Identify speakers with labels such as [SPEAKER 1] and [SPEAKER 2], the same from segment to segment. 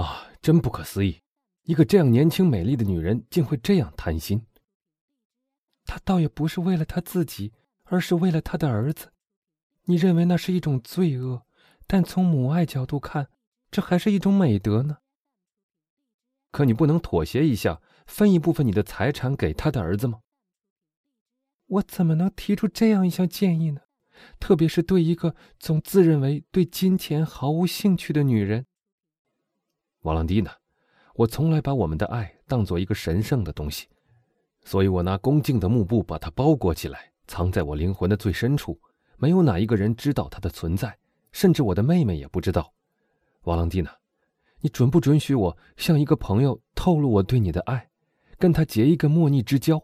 [SPEAKER 1] 啊，真不可思议！一个这样年轻美丽的女人，竟会这样贪心。
[SPEAKER 2] 她倒也不是为了她自己，而是为了她的儿子。你认为那是一种罪恶，但从母爱角度看，这还是一种美德呢。
[SPEAKER 1] 可你不能妥协一下，分一部分你的财产给他的儿子吗？
[SPEAKER 2] 我怎么能提出这样一项建议呢？特别是对一个总自认为对金钱毫无兴趣的女人。
[SPEAKER 1] 瓦朗蒂娜，我从来把我们的爱当做一个神圣的东西，所以我拿恭敬的幕布把它包裹起来，藏在我灵魂的最深处。没有哪一个人知道它的存在，甚至我的妹妹也不知道。瓦朗蒂娜，你准不准许我向一个朋友透露我对你的爱，跟他结一个莫逆之交？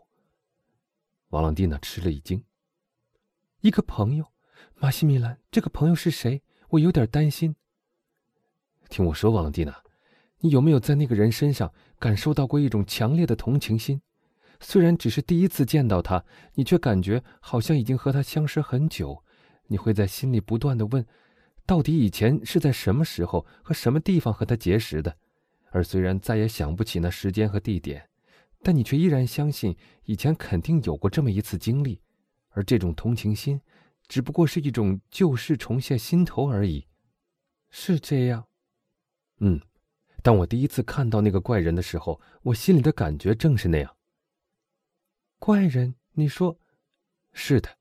[SPEAKER 1] 瓦朗蒂娜吃了一惊。
[SPEAKER 2] 一个朋友，马西米兰，这个朋友是谁？我有点担心。
[SPEAKER 1] 听我说，瓦朗蒂娜。你有没有在那个人身上感受到过一种强烈的同情心？虽然只是第一次见到他，你却感觉好像已经和他相识很久。你会在心里不断的问：到底以前是在什么时候和什么地方和他结识的？而虽然再也想不起那时间和地点，但你却依然相信以前肯定有过这么一次经历。而这种同情心，只不过是一种旧事重现心头而已。
[SPEAKER 2] 是这样。
[SPEAKER 1] 嗯。当我第一次看到那个怪人的时候，我心里的感觉正是那样。
[SPEAKER 2] 怪人，你说，
[SPEAKER 1] 是的。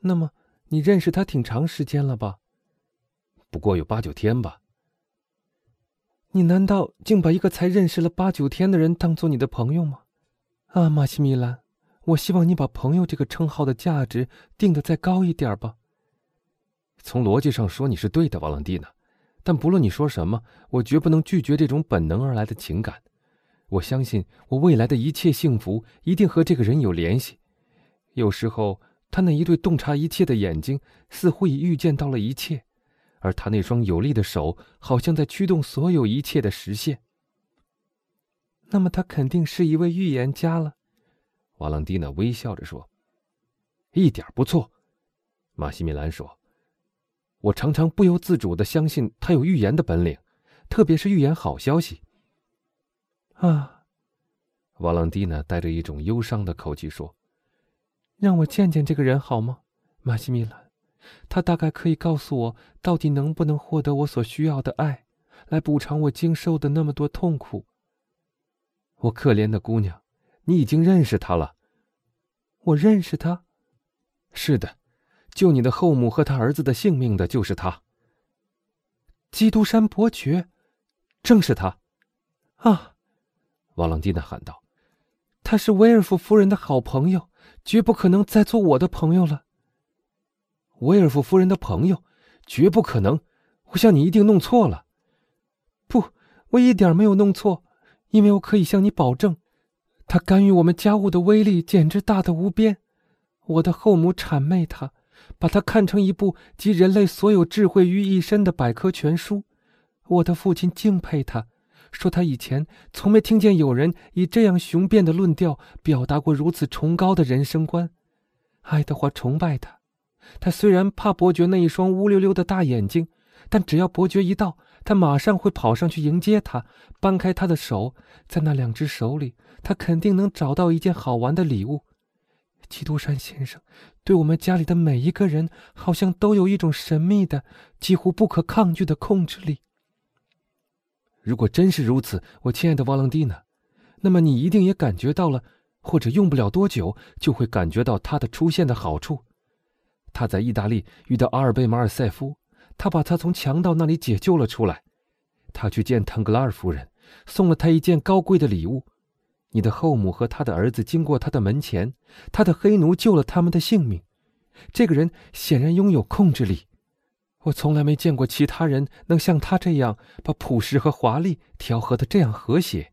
[SPEAKER 2] 那么你认识他挺长时间了吧？
[SPEAKER 1] 不过有八九天吧。
[SPEAKER 2] 你难道竟把一个才认识了八九天的人当做你的朋友吗？啊，马西米兰，我希望你把“朋友”这个称号的价值定得再高一点吧。
[SPEAKER 1] 从逻辑上说，你是对的，瓦朗蒂娜。但不论你说什么，我绝不能拒绝这种本能而来的情感。我相信我未来的一切幸福一定和这个人有联系。有时候，他那一对洞察一切的眼睛似乎已预见到了一切，而他那双有力的手好像在驱动所有一切的实现。
[SPEAKER 2] 那么，他肯定是一位预言家了。
[SPEAKER 1] 瓦朗蒂娜微笑着说：“一点不错。”马西米兰说。我常常不由自主的相信他有预言的本领，特别是预言好消息。
[SPEAKER 2] 啊，
[SPEAKER 1] 瓦朗蒂娜带着一种忧伤的口气说：“
[SPEAKER 2] 让我见见这个人好吗，马西米兰？他大概可以告诉我，到底能不能获得我所需要的爱，来补偿我经受的那么多痛苦。
[SPEAKER 1] 我可怜的姑娘，你已经认识他了。
[SPEAKER 2] 我认识他。
[SPEAKER 1] 是的。”救你的后母和他儿子的性命的就是他。
[SPEAKER 2] 基督山伯爵，
[SPEAKER 1] 正是他。
[SPEAKER 2] 啊！
[SPEAKER 1] 瓦朗蒂娜喊道：“
[SPEAKER 2] 他是威尔夫夫人的好朋友，绝不可能再做我的朋友了。”
[SPEAKER 1] 威尔夫夫人的朋友，绝不可能！我想你一定弄错了。
[SPEAKER 2] 不，我一点没有弄错，因为我可以向你保证，他干预我们家务的威力简直大得无边。我的后母谄媚他。把它看成一部集人类所有智慧于一身的百科全书。我的父亲敬佩他，说他以前从没听见有人以这样雄辩的论调表达过如此崇高的人生观。爱德华崇拜他，他虽然怕伯爵那一双乌溜溜的大眼睛，但只要伯爵一到，他马上会跑上去迎接他，掰开他的手，在那两只手里，他肯定能找到一件好玩的礼物。基督山先生对我们家里的每一个人，好像都有一种神秘的、几乎不可抗拒的控制力。
[SPEAKER 1] 如果真是如此，我亲爱的瓦朗蒂娜，那么你一定也感觉到了，或者用不了多久就会感觉到他的出现的好处。他在意大利遇到阿尔贝马尔塞夫，他把他从强盗那里解救了出来。他去见腾格拉尔夫人，送了他一件高贵的礼物。你的后母和他的儿子经过他的门前，他的黑奴救了他们的性命。这个人显然拥有控制力，我从来没见过其他人能像他这样把朴实和华丽调和的这样和谐。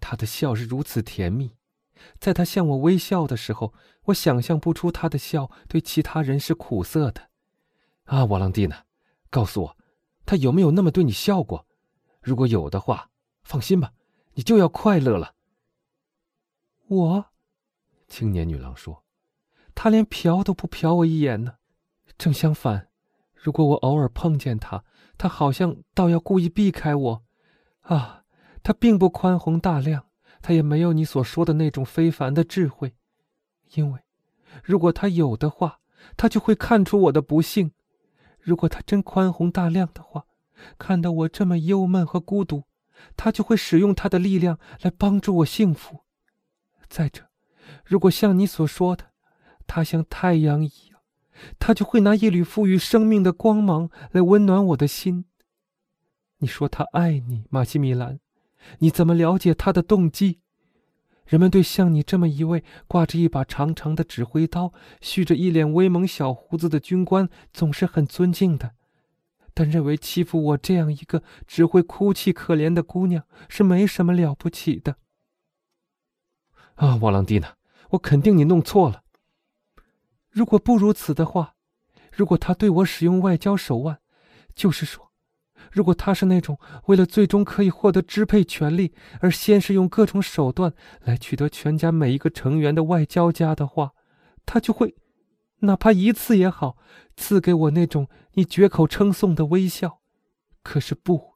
[SPEAKER 1] 他的笑是如此甜蜜，在他向我微笑的时候，我想象不出他的笑对其他人是苦涩的。啊，瓦朗蒂娜，告诉我，他有没有那么对你笑过？如果有的话，放心吧，你就要快乐了。
[SPEAKER 2] 我，
[SPEAKER 1] 青年女郎说：“
[SPEAKER 2] 他连瞟都不瞟我一眼呢。正相反，如果我偶尔碰见他，他好像倒要故意避开我。啊，他并不宽宏大量，他也没有你所说的那种非凡的智慧，因为，如果他有的话，他就会看出我的不幸；如果他真宽宏大量的话，看到我这么忧闷和孤独，他就会使用他的力量来帮助我幸福。再者，如果像你所说的，他像太阳一样，他就会拿一缕赋予生命的光芒来温暖我的心。你说他爱你，马西米兰，你怎么了解他的动机？人们对像你这么一位挂着一把长长的指挥刀、蓄着一脸威猛小胡子的军官总是很尊敬的，但认为欺负我这样一个只会哭泣可怜的姑娘是没什么了不起的。
[SPEAKER 1] 啊，瓦朗蒂娜，我肯定你弄错了。
[SPEAKER 2] 如果不如此的话，如果他对我使用外交手腕，就是说，如果他是那种为了最终可以获得支配权力而先是用各种手段来取得全家每一个成员的外交家的话，他就会，哪怕一次也好，赐给我那种你绝口称颂的微笑。可是不，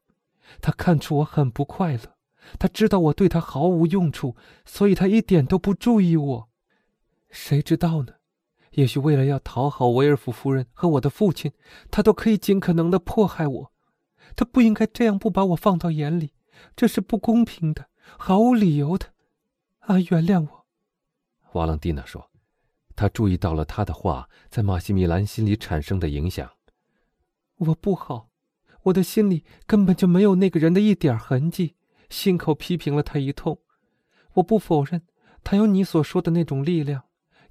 [SPEAKER 2] 他看出我很不快乐，他知道我对他毫无用处，所以他一点都不注意我。谁知道呢？也许为了要讨好维尔福夫人和我的父亲，他都可以尽可能的迫害我。他不应该这样不把我放到眼里，这是不公平的，毫无理由的。啊，原谅我。
[SPEAKER 1] 瓦朗蒂娜说，他注意到了他的话在马西米兰心里产生的影响。
[SPEAKER 2] 我不好，我的心里根本就没有那个人的一点痕迹，信口批评了他一通。我不否认他有你所说的那种力量，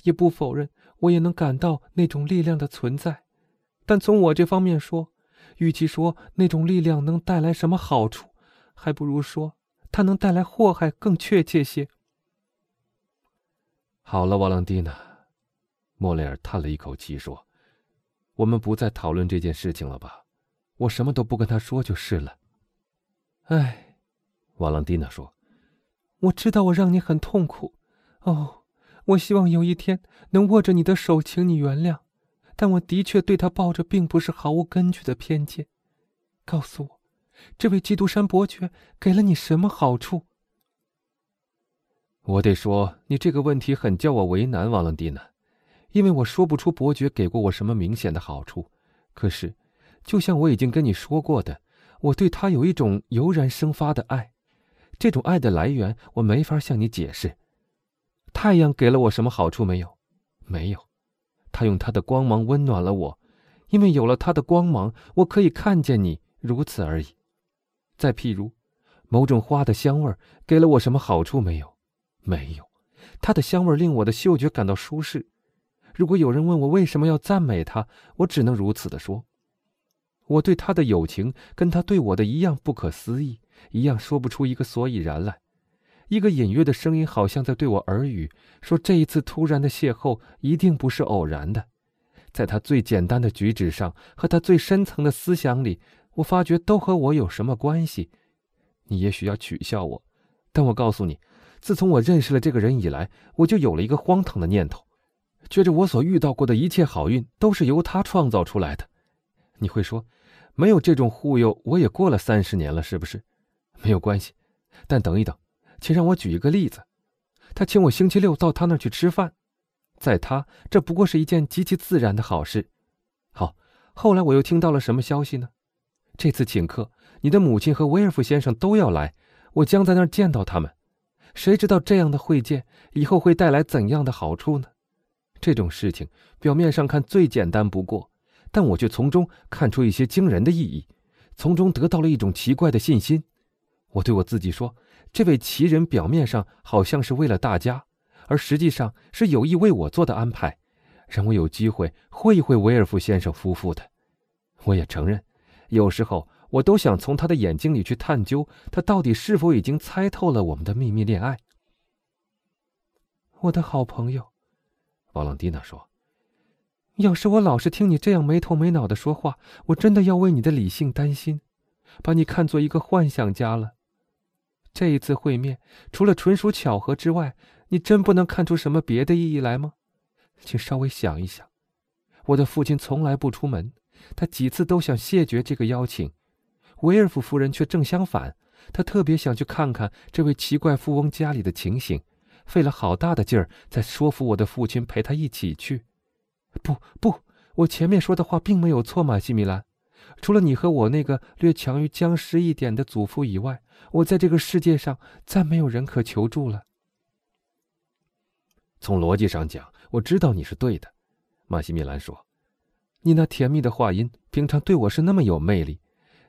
[SPEAKER 2] 也不否认。我也能感到那种力量的存在，但从我这方面说，与其说那种力量能带来什么好处，还不如说它能带来祸害更确切些。
[SPEAKER 1] 好了，瓦朗蒂娜，莫雷尔叹了一口气说：“我们不再讨论这件事情了吧？我什么都不跟他说就是了。”
[SPEAKER 2] 哎，
[SPEAKER 1] 瓦朗蒂娜说：“
[SPEAKER 2] 我知道我让你很痛苦，哦。”我希望有一天能握着你的手，请你原谅，但我的确对他抱着并不是毫无根据的偏见。告诉我，这位基督山伯爵给了你什么好处？
[SPEAKER 1] 我得说，你这个问题很叫我为难，瓦朗蒂娜，因为我说不出伯爵给过我什么明显的好处。可是，就像我已经跟你说过的，我对他有一种油然生发的爱，这种爱的来源我没法向你解释。太阳给了我什么好处没有？没有，它用它的光芒温暖了我，因为有了它的光芒，我可以看见你，如此而已。再譬如，某种花的香味给了我什么好处没有？没有，它的香味令我的嗅觉感到舒适。如果有人问我为什么要赞美它，我只能如此的说：我对他的友情跟他对我的一样不可思议，一样说不出一个所以然来。一个隐约的声音好像在对我耳语，说：“这一次突然的邂逅一定不是偶然的，在他最简单的举止上和他最深层的思想里，我发觉都和我有什么关系。你也许要取笑我，但我告诉你，自从我认识了这个人以来，我就有了一个荒唐的念头，觉着我所遇到过的一切好运都是由他创造出来的。你会说，没有这种忽悠，我也过了三十年了，是不是？没有关系，但等一等。”请让我举一个例子，他请我星期六到他那儿去吃饭，在他这不过是一件极其自然的好事。好，后来我又听到了什么消息呢？这次请客，你的母亲和威尔夫先生都要来，我将在那儿见到他们。谁知道这样的会见以后会带来怎样的好处呢？这种事情表面上看最简单不过，但我却从中看出一些惊人的意义，从中得到了一种奇怪的信心。我对我自己说。这位奇人表面上好像是为了大家，而实际上是有意为我做的安排，让我有机会会一会维尔夫先生夫妇的。我也承认，有时候我都想从他的眼睛里去探究，他到底是否已经猜透了我们的秘密恋爱。
[SPEAKER 2] 我的好朋友，
[SPEAKER 1] 瓦朗蒂娜说：“
[SPEAKER 2] 要是我老是听你这样没头没脑的说话，我真的要为你的理性担心，把你看作一个幻想家了。”这一次会面，除了纯属巧合之外，你真不能看出什么别的意义来吗？请稍微想一想。我的父亲从来不出门，他几次都想谢绝这个邀请。维尔夫夫人却正相反，
[SPEAKER 1] 他特别想去看看这位奇怪富翁家里的情形，费了好大的劲儿在说服我的父亲陪他一起去。不不，我前面说的话并没有错，马西米兰。除了你和我那个略强于僵尸一点的祖父以外，我在这个世界上再没有人可求助了。从逻辑上讲，我知道你是对的，马西米兰说。你那甜蜜的话音，平常对我是那么有魅力，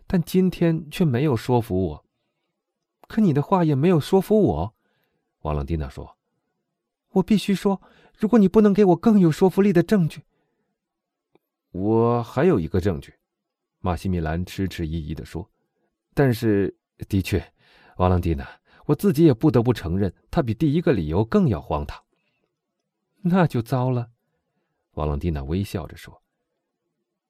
[SPEAKER 1] 但今天却没有说服我。可你的话也没有说服我，瓦朗蒂娜说。我必须说，如果你不能给我更有说服力的证据，我还有一个证据。马西米兰迟迟疑疑地说：“但是，的确，瓦朗蒂娜，我自己也不得不承认，他比第一个理由更要荒唐。”那就糟了，瓦朗蒂娜微笑着说。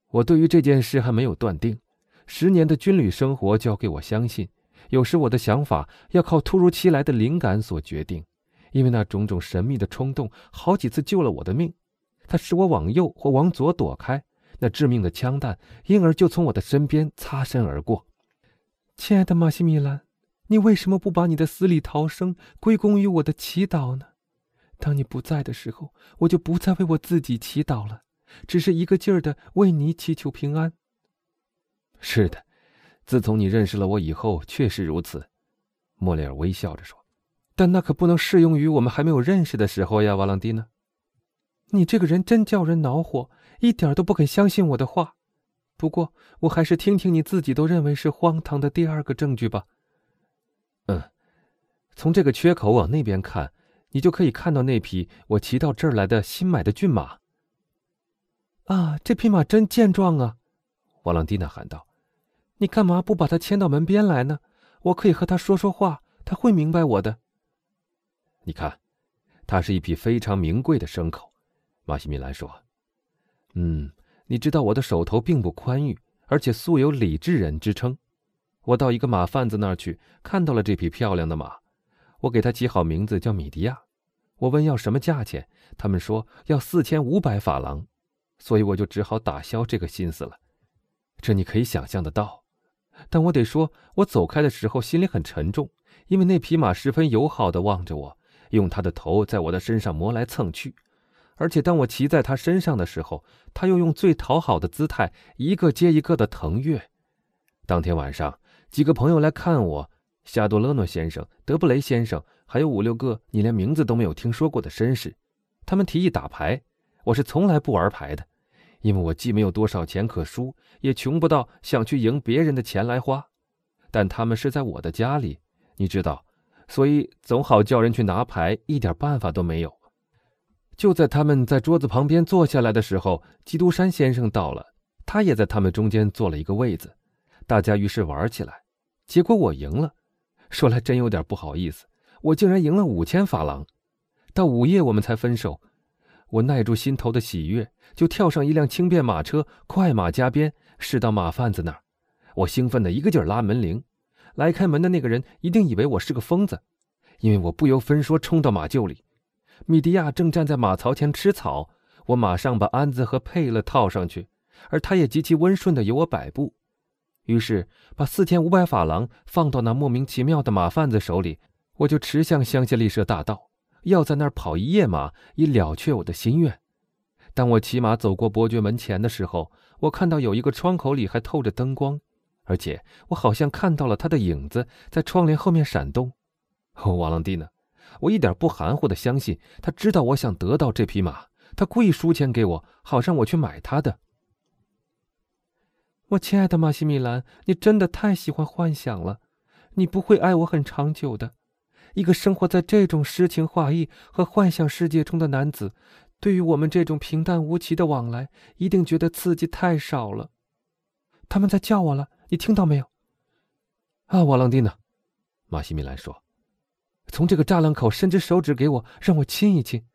[SPEAKER 1] 我对于这件事还没有断定，十年的军旅生活教给我相信，有时我的想法要靠突如其来的灵感所决定，因为那种种神秘的冲动好几次救了我的命，它使我往右或往左躲开那致命的枪弹，因而就从我的身边擦身而过。亲爱的马西米兰，你为什么不把你的死里逃生归功于我的祈祷呢？当你不在的时候，我就不再为我自己祈祷了。只是一个劲儿的为你祈求平安。是的，自从你认识了我以后，确实如此。莫里尔微笑着说：“但那可不能适用于我们还没有认识的时候呀，瓦朗蒂娜。你这个人真叫人恼火，一点都不肯相信我的话。不过，我还是听听你自己都认为是荒唐的第二个证据吧。嗯，从这个缺口往那边看，你就可以看到那匹我骑到这儿来的新买的骏马。”啊，这匹马真健壮啊！瓦朗蒂娜喊道：“你干嘛不把它牵到门边来呢？我可以和它说说话，它会明白我的。”你看，它是一匹非常名贵的牲口。”马西米兰说。“嗯，你知道我的手头并不宽裕，而且素有理智人之称。我到一个马贩子那儿去，看到了这匹漂亮的马，我给它起好名字叫米迪亚。我问要什么价钱，他们说要四千五百法郎。”所以我就只好打消这个心思了，这你可以想象得到。但我得说，我走开的时候心里很沉重，因为那匹马十分友好的望着我，用他的头在我的身上磨来蹭去，而且当我骑在他身上的时候，他又用最讨好的姿态一个接一个的腾跃。当天晚上，几个朋友来看我，夏多勒诺先生、德布雷先生，还有五六个你连名字都没有听说过的绅士，他们提议打牌。我是从来不玩牌的，因为我既没有多少钱可输，也穷不到想去赢别人的钱来花。但他们是在我的家里，你知道，所以总好叫人去拿牌，一点办法都没有。就在他们在桌子旁边坐下来的时候，基督山先生到了，他也在他们中间坐了一个位子。大家于是玩起来，结果我赢了。说来真有点不好意思，我竟然赢了五千法郎。到午夜我们才分手。我耐住心头的喜悦，就跳上一辆轻便马车，快马加鞭驶到马贩子那儿。我兴奋的一个劲儿拉门铃，来开门的那个人一定以为我是个疯子，因为我不由分说冲到马厩里。米迪亚正站在马槽前吃草，我马上把鞍子和佩勒套上去，而他也极其温顺的由我摆布。于是把四千五百法郎放到那莫名其妙的马贩子手里，我就驰向香榭丽舍大道。要在那儿跑一夜马，以了却我的心愿。当我骑马走过伯爵门前的时候，我看到有一个窗口里还透着灯光，而且我好像看到了他的影子在窗帘后面闪动。哦，瓦朗蒂娜，我一点不含糊的相信，他知道我想得到这匹马，他故意输钱给我，好让我去买他的。我亲爱的马西米兰，你真的太喜欢幻想了，你不会爱我很长久的。一个生活在这种诗情画意和幻想世界中的男子，对于我们这种平淡无奇的往来，一定觉得刺激太少了。他们在叫我了，你听到没有？啊，瓦朗蒂娜，马西米兰说：“从这个栅栏口伸只手指给我，让我亲一亲。”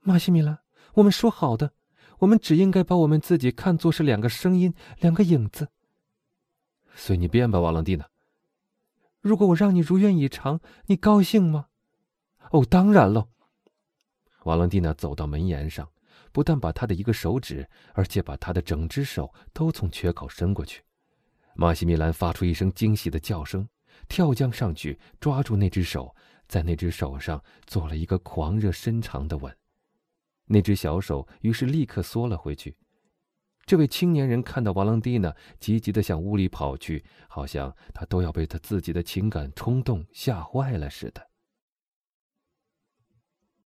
[SPEAKER 1] 马西米兰，我们说好的，我们只应该把我们自己看作是两个声音，两个影子。随你便吧，瓦朗蒂娜。如果我让你如愿以偿，你高兴吗？哦，当然了。瓦朗蒂娜走到门沿上，不但把他的一个手指，而且把他的整只手都从缺口伸过去。马西米兰发出一声惊喜的叫声，跳将上去抓住那只手，在那只手上做了一个狂热深长的吻。那只小手于是立刻缩了回去。这位青年人看到瓦朗蒂娜急急地向屋里跑去，好像他都要被他自己的情感冲动吓坏了似的。